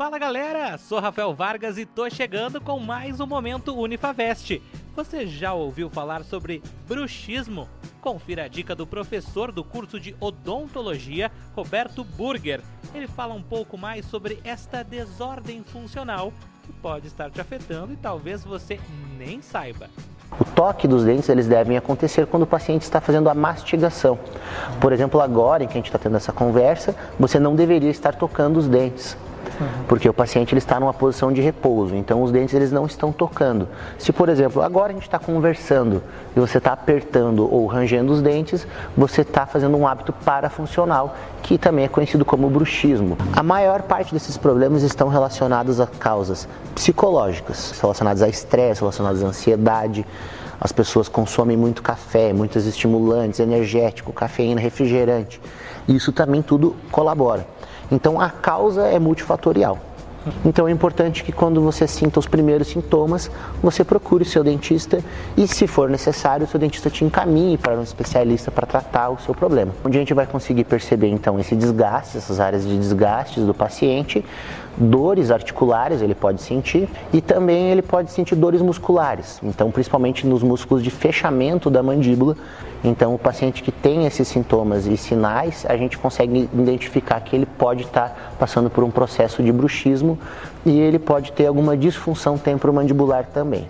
Fala galera, sou Rafael Vargas e tô chegando com mais um momento Unifavest. Você já ouviu falar sobre bruxismo? Confira a dica do professor do curso de odontologia, Roberto Burger. Ele fala um pouco mais sobre esta desordem funcional que pode estar te afetando e talvez você nem saiba. O toque dos dentes eles devem acontecer quando o paciente está fazendo a mastigação. Por exemplo, agora em que a gente está tendo essa conversa, você não deveria estar tocando os dentes porque o paciente ele está numa posição de repouso, então os dentes eles não estão tocando. Se, por exemplo, agora a gente está conversando e você está apertando ou rangendo os dentes, você está fazendo um hábito parafuncional, que também é conhecido como bruxismo. A maior parte desses problemas estão relacionados a causas psicológicas, relacionadas a estresse, relacionadas à ansiedade. As pessoas consomem muito café, muitos estimulantes, energético, cafeína, refrigerante. Isso também tudo colabora. Então a causa é multifatorial. Então é importante que quando você sinta os primeiros sintomas, você procure o seu dentista e, se for necessário, o seu dentista te encaminhe para um especialista para tratar o seu problema. Onde a gente vai conseguir perceber então esse desgaste, essas áreas de desgastes do paciente, dores articulares ele pode sentir e também ele pode sentir dores musculares. Então, principalmente nos músculos de fechamento da mandíbula. Então, o paciente que tem esses sintomas e sinais, a gente consegue identificar que ele pode estar passando por um processo de bruxismo e ele pode ter alguma disfunção temporomandibular também.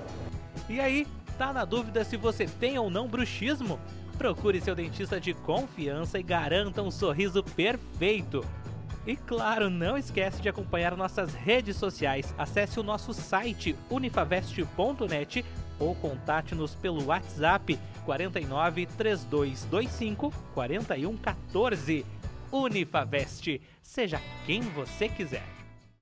E aí, tá na dúvida se você tem ou não bruxismo? Procure seu dentista de confiança e garanta um sorriso perfeito. E claro, não esquece de acompanhar nossas redes sociais. Acesse o nosso site unifavest.net ou contate-nos pelo WhatsApp 49 3225 4114. Unifavest, seja quem você quiser.